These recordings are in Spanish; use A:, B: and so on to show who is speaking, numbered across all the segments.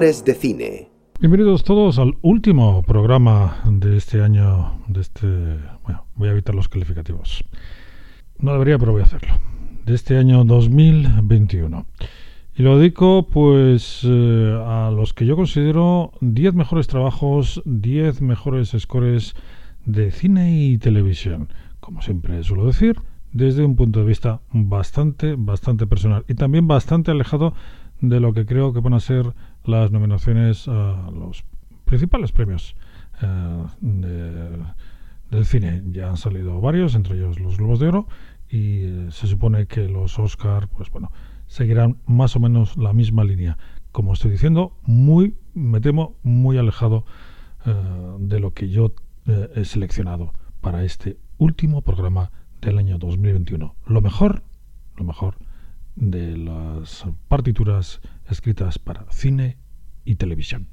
A: De cine.
B: Bienvenidos todos al último programa de este año, de este... Bueno, voy a evitar los calificativos. No debería, pero voy a hacerlo. De este año 2021. Y lo dedico pues eh, a los que yo considero 10 mejores trabajos, 10 mejores scores de cine y televisión. Como siempre suelo decir, desde un punto de vista bastante, bastante personal y también bastante alejado de lo que creo que van a ser las nominaciones a los principales premios eh, del cine. Ya han salido varios, entre ellos los Globos de Oro, y eh, se supone que los Oscar, pues bueno, seguirán más o menos la misma línea. Como estoy diciendo, muy, me temo, muy alejado eh, de lo que yo he seleccionado para este último programa del año 2021. Lo mejor, lo mejor de las partituras escritas para cine y televisión.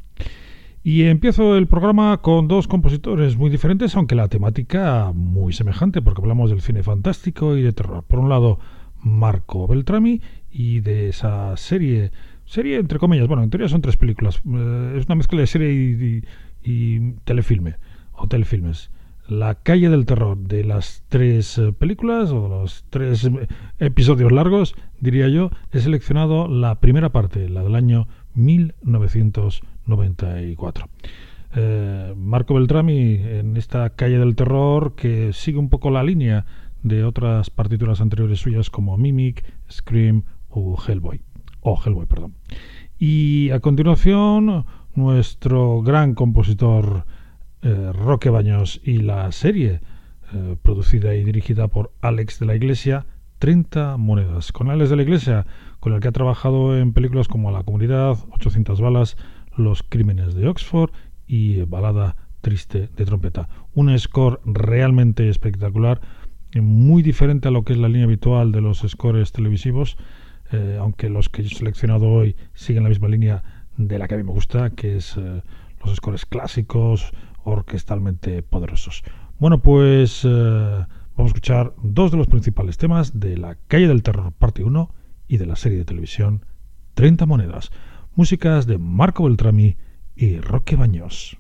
B: Y empiezo el programa con dos compositores muy diferentes, aunque la temática muy semejante, porque hablamos del cine fantástico y de terror. Por un lado, Marco Beltrami y de esa serie, serie entre comillas, bueno, en teoría son tres películas, eh, es una mezcla de serie y, y telefilme, o telefilmes. La calle del terror de las tres eh, películas o los tres eh, episodios largos, diría yo, he seleccionado la primera parte, la del año 1994. Eh, Marco Beltrami en esta calle del terror que sigue un poco la línea de otras partituras anteriores suyas como Mimic, Scream o Hellboy. O Hellboy, perdón. Y a continuación, nuestro gran compositor eh, Roque Baños y la serie eh, producida y dirigida por Alex de la Iglesia, 30 monedas. Con Alex de la Iglesia, con el que ha trabajado en películas como La Comunidad, 800 balas, Los Crímenes de Oxford y Balada Triste de Trompeta. Un score realmente espectacular, muy diferente a lo que es la línea habitual de los scores televisivos, eh, aunque los que he seleccionado hoy siguen la misma línea de la que a mí me gusta, que es los scores clásicos, orquestalmente poderosos. Bueno, pues eh, vamos a escuchar dos de los principales temas de La calle del terror parte 1 y de la serie de televisión 30 monedas, músicas de Marco Beltrami y Roque Baños.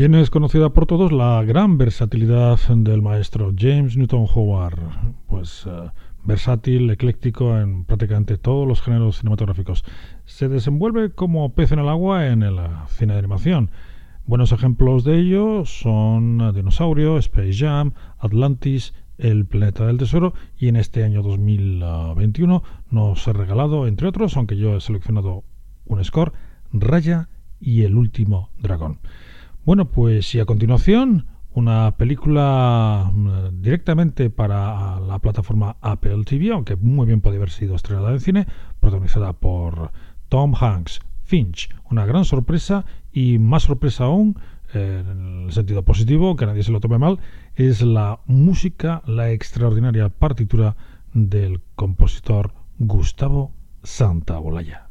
B: Bien es conocida por todos la gran versatilidad del maestro James Newton Howard, pues uh, versátil, ecléctico en prácticamente todos los géneros cinematográficos. Se desenvuelve como pez en el agua en el cine de animación. Buenos ejemplos de ello son Dinosaurio, Space Jam, Atlantis, El Planeta del Tesoro y en este año 2021 nos ha regalado, entre otros, aunque yo he seleccionado un score, Raya y El Último Dragón. Bueno, pues y a continuación una película mm, directamente para la plataforma Apple TV, aunque muy bien podría haber sido estrenada en cine, protagonizada por Tom Hanks, Finch, una gran sorpresa y más sorpresa aún, eh, en el sentido positivo, que nadie se lo tome mal, es la música, la extraordinaria partitura del compositor Gustavo Santaolalla.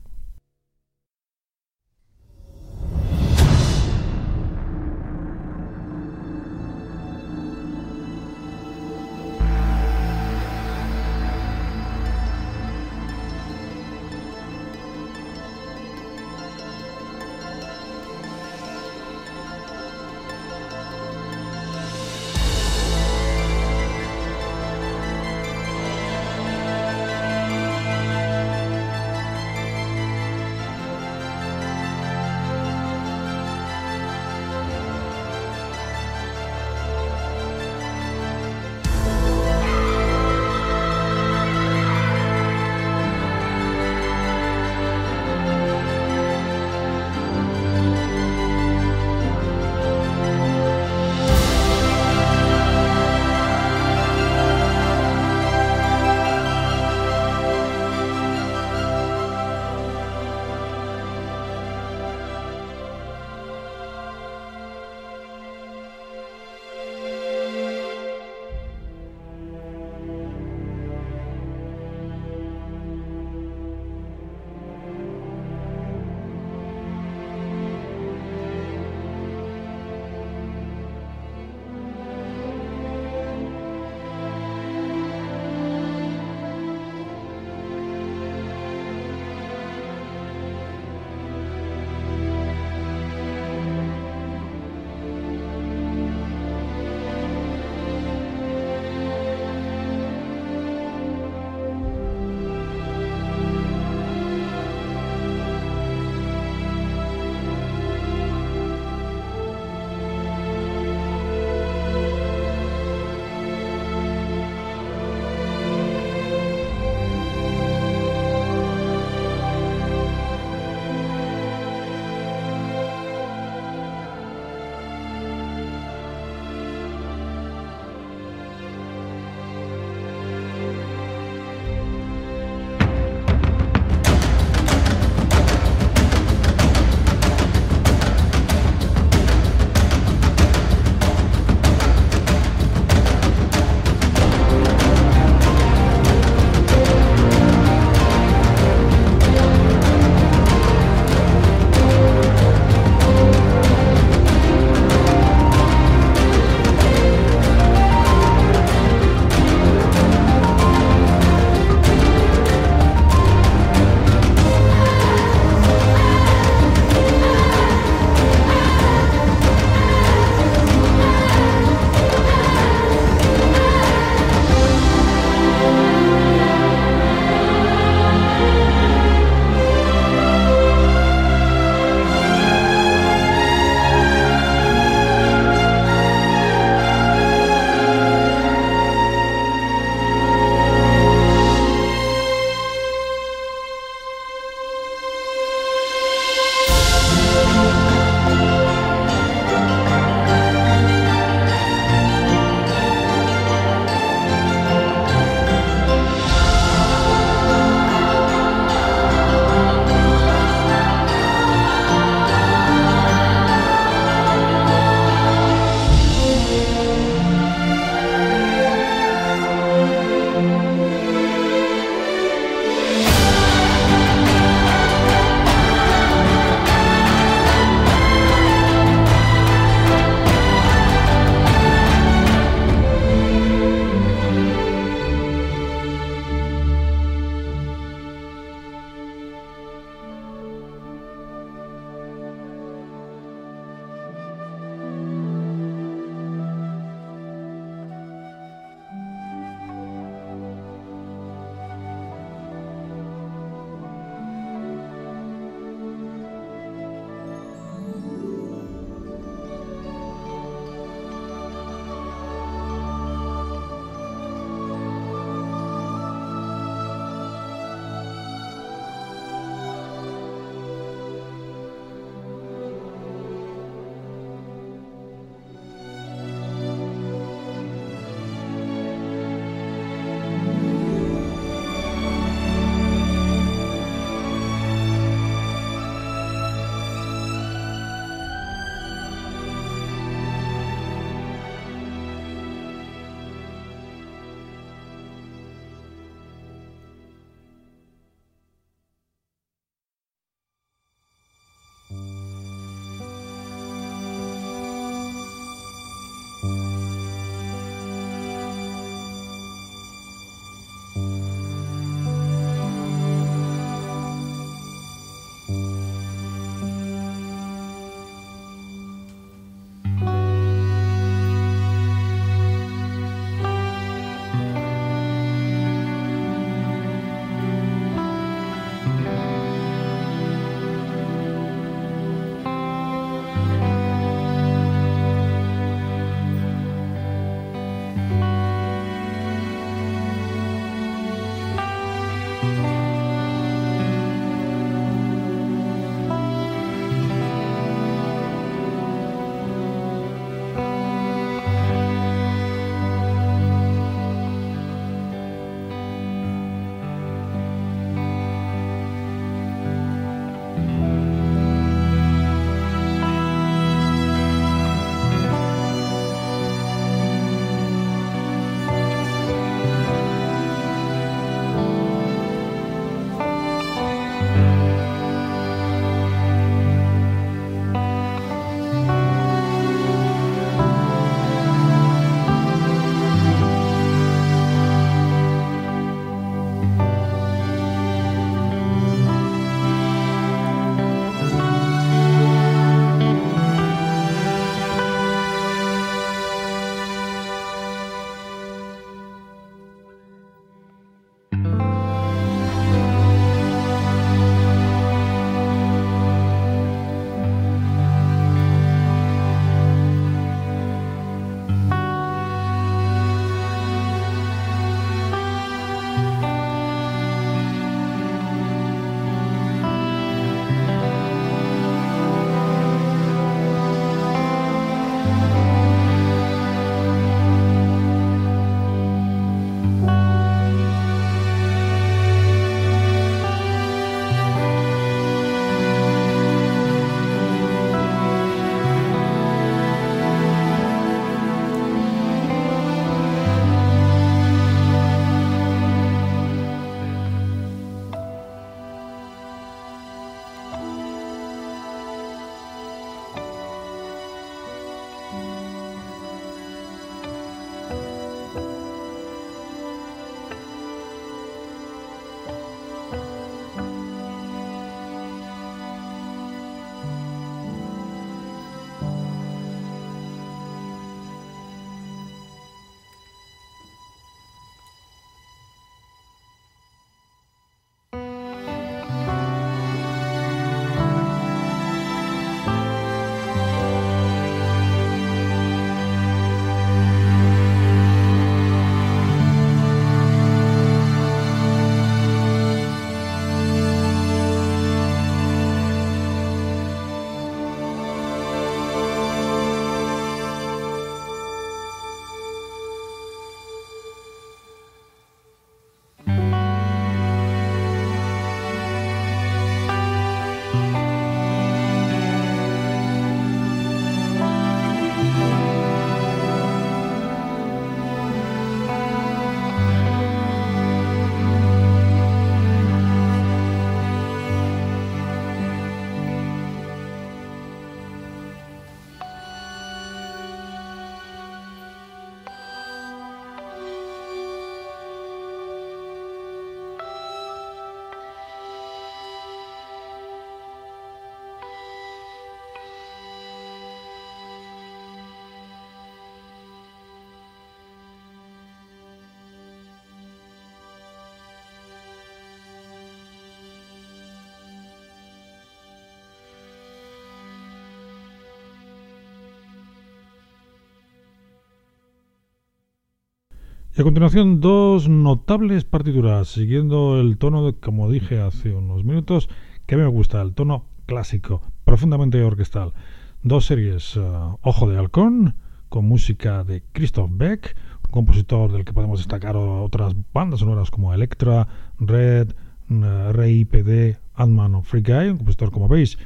B: Y a continuación, dos notables partituras, siguiendo el tono, de, como dije hace unos minutos, que a mí me gusta, el tono clásico, profundamente orquestal. Dos series, uh, Ojo de Halcón, con música de Christoph Beck, un compositor del que podemos destacar otras bandas sonoras como Electra, Red, uh, RIPD, Ant-Man o Free Guy, un compositor, como veis,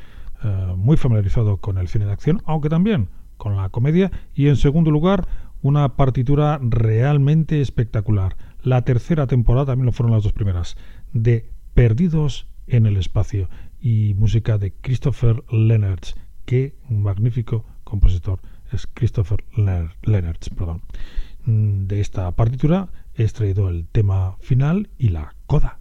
B: uh, muy familiarizado con el cine de acción, aunque también con la comedia. Y en segundo lugar, una partitura realmente espectacular. La tercera temporada, también lo fueron las dos primeras, de Perdidos en el Espacio y música de Christopher Leonard. Qué magnífico compositor es Christopher Leonard. Perdón. Mm, de esta partitura he extraído el tema final y la coda.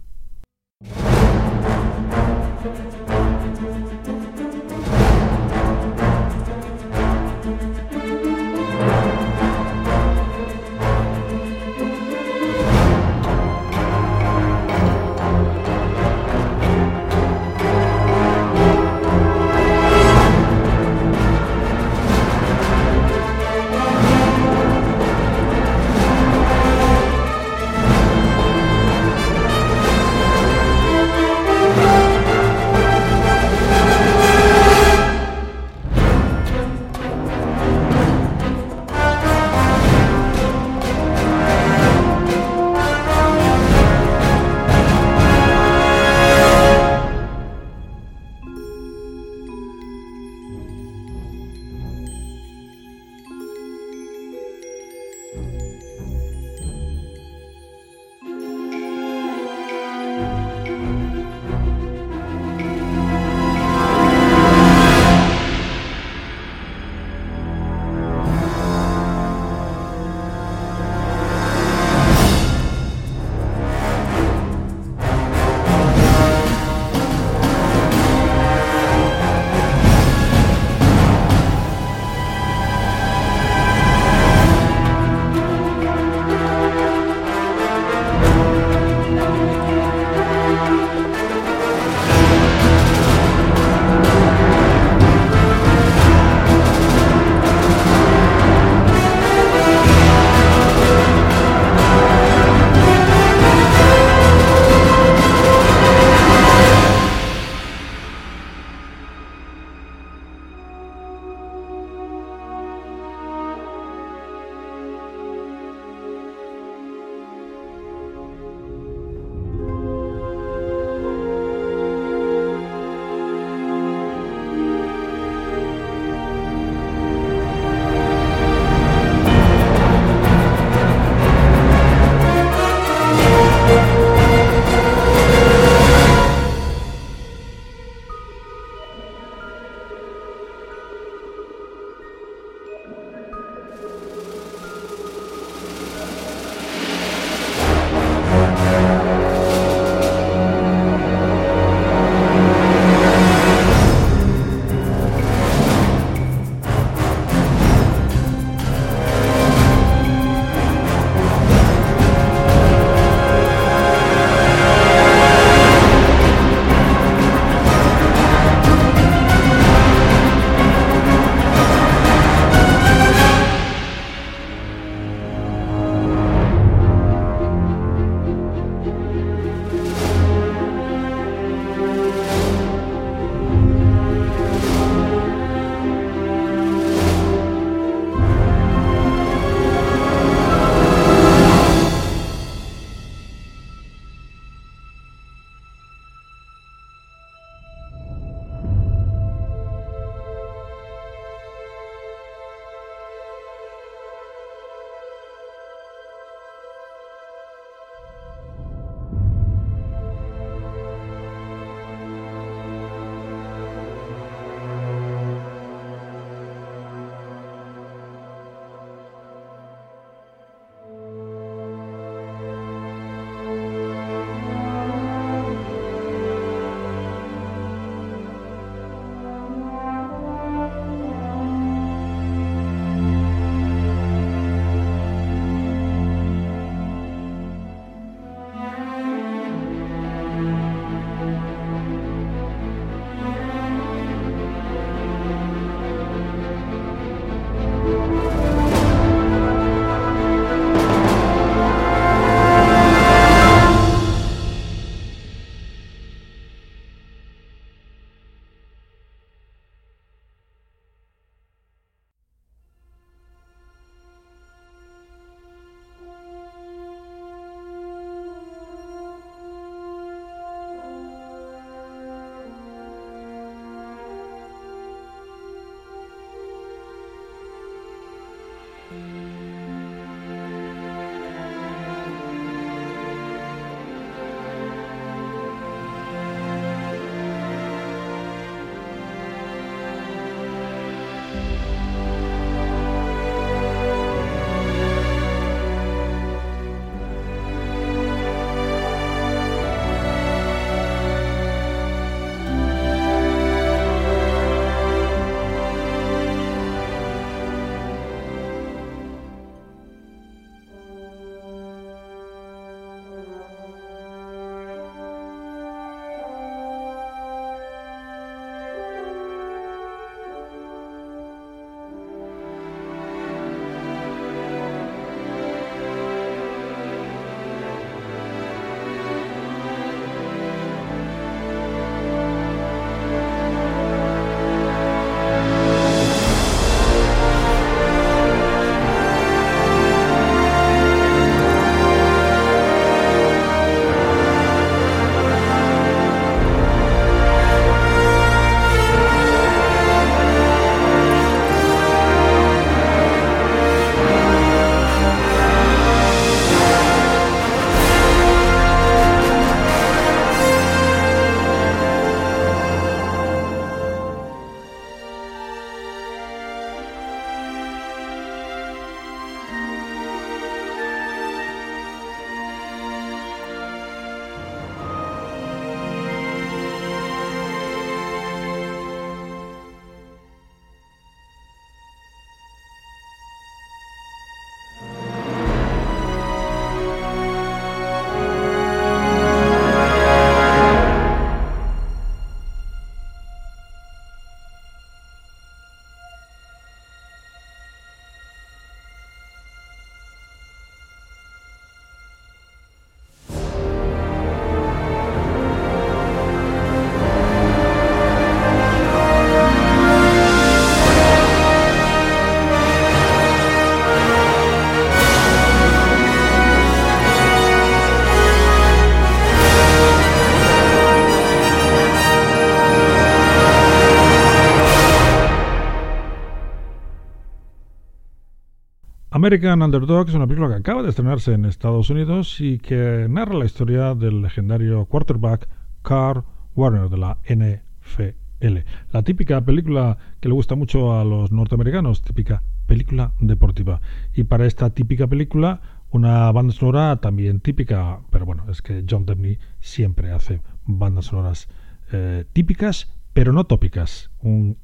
B: American Underdog es una película que acaba de estrenarse en Estados Unidos y que narra la historia del legendario quarterback Carl Warner de la NFL. La típica película que le gusta mucho a los norteamericanos, típica película deportiva. Y para esta típica película, una banda sonora también típica, pero bueno, es que John Debney siempre hace bandas sonoras eh, típicas, pero no tópicas. Un,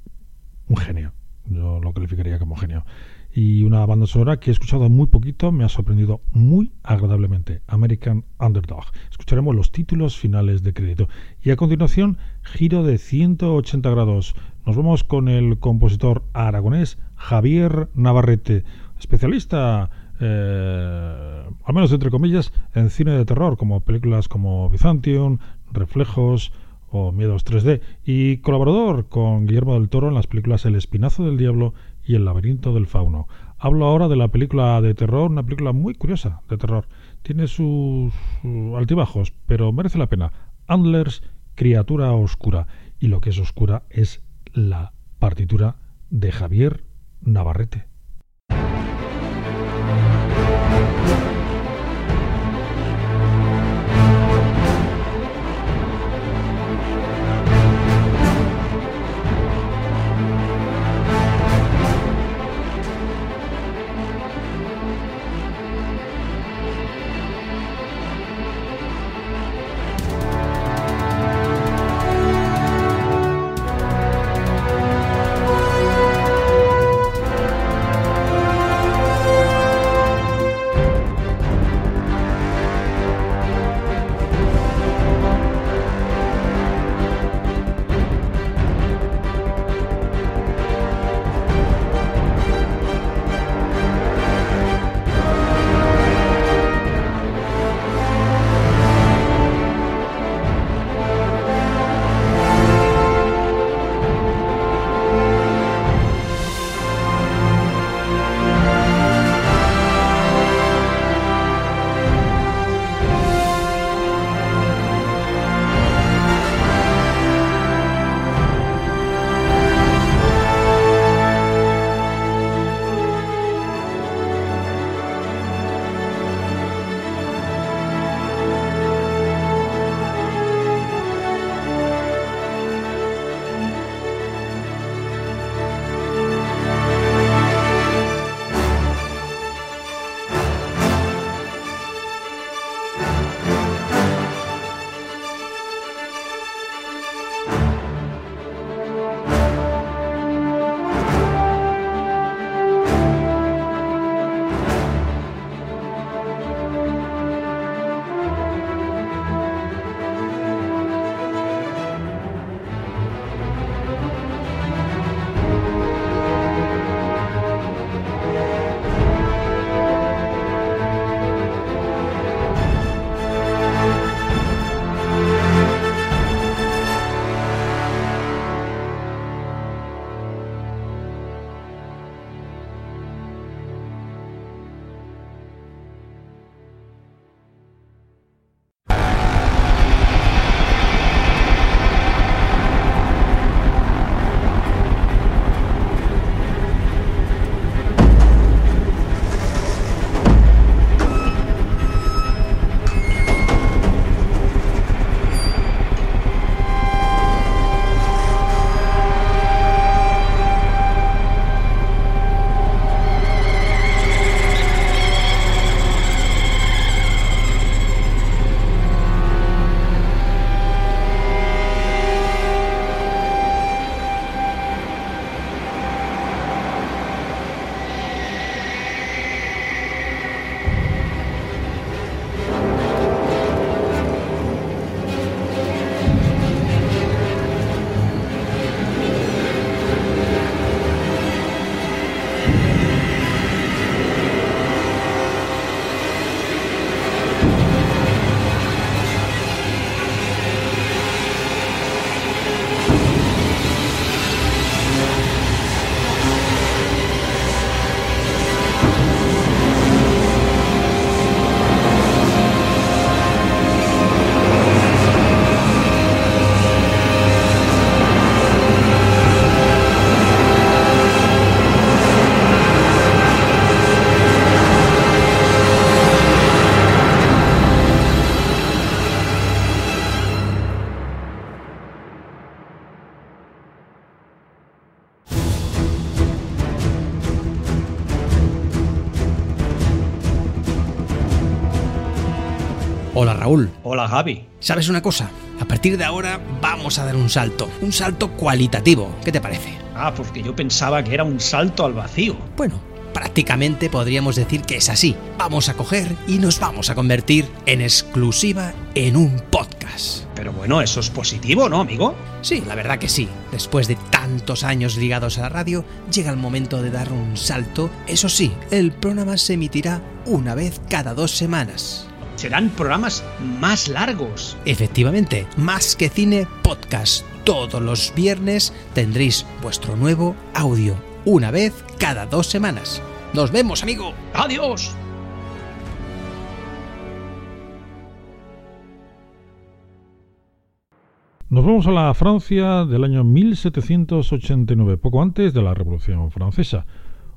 B: un genio. Yo lo calificaría como genio y una banda sonora que he escuchado muy poquito, me ha sorprendido muy agradablemente, American Underdog. Escucharemos los títulos finales de crédito. Y a continuación, giro de 180 grados. Nos vamos con el compositor aragonés Javier Navarrete, especialista, eh, al menos entre comillas, en cine de terror, como películas como Byzantium, Reflejos, o Miedos 3D, y colaborador con Guillermo del Toro en las películas El Espinazo del Diablo y El laberinto del fauno. Hablo ahora de la película de terror, una película muy curiosa de terror. Tiene sus altibajos, pero merece la pena. Andlers, criatura oscura. Y lo que es oscura es la partitura de Javier Navarrete.
C: ¿Sabes una cosa? A partir de ahora vamos a dar un salto, un salto cualitativo. ¿Qué te parece?
D: Ah, porque yo pensaba que era un salto al vacío.
C: Bueno, prácticamente podríamos decir que es así. Vamos a coger y nos vamos a convertir en exclusiva en un podcast.
D: Pero bueno, eso es positivo, ¿no, amigo?
C: Sí, la verdad que sí. Después de tantos años ligados a la radio, llega el momento de dar un salto. Eso sí, el programa se emitirá una vez cada dos semanas
D: serán programas más largos.
C: Efectivamente, más que cine podcast. Todos los viernes tendréis vuestro nuevo audio, una vez cada dos semanas. Nos vemos, amigo.
D: Adiós.
B: Nos vamos a la Francia del año 1789, poco antes de la Revolución Francesa.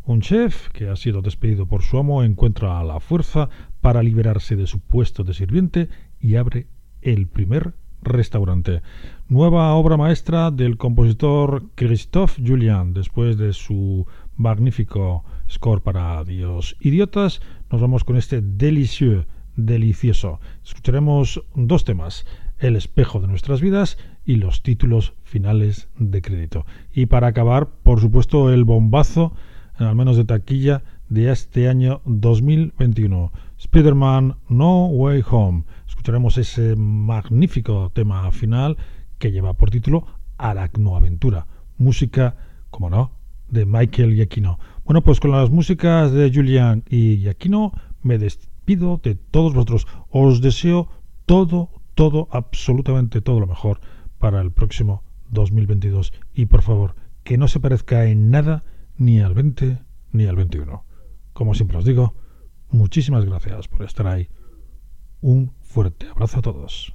B: Un chef que ha sido despedido por su amo encuentra a la fuerza para liberarse de su puesto de sirviente y abre el primer restaurante. Nueva obra maestra del compositor Christophe Julian. Después de su magnífico score para Dios Idiotas, nos vamos con este delicieux, delicioso. Escucharemos dos temas, El espejo de nuestras vidas y los títulos finales de crédito. Y para acabar, por supuesto, el bombazo al menos de taquilla, de este año 2021. Spider-Man No Way Home. Escucharemos ese magnífico tema final que lleva por título Aracnoaventura. Música, como no, de Michael Giacchino. Bueno, pues con las músicas de Julian y Giacchino me despido de todos vosotros. Os deseo todo, todo, absolutamente todo lo mejor para el próximo 2022. Y por favor, que no se parezca en nada ni al 20 ni al 21. Como siempre os digo, muchísimas gracias por estar ahí. Un fuerte abrazo a todos.